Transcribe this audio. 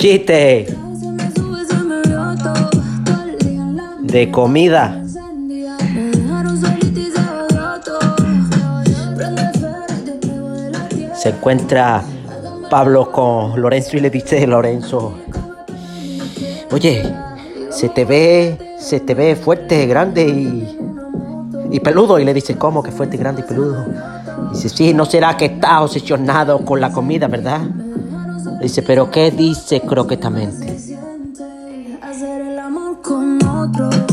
Chiste de comida. Se encuentra Pablo con Lorenzo y le dice Lorenzo, oye, se te ve, se te ve fuerte, grande y, y peludo. Y le dice, ¿cómo que fuerte, grande y peludo? Dice, sí, ¿no será que está obsesionado con la comida, verdad? Dice, pero ¿qué dice croquetamente? Hacer el amor con otro.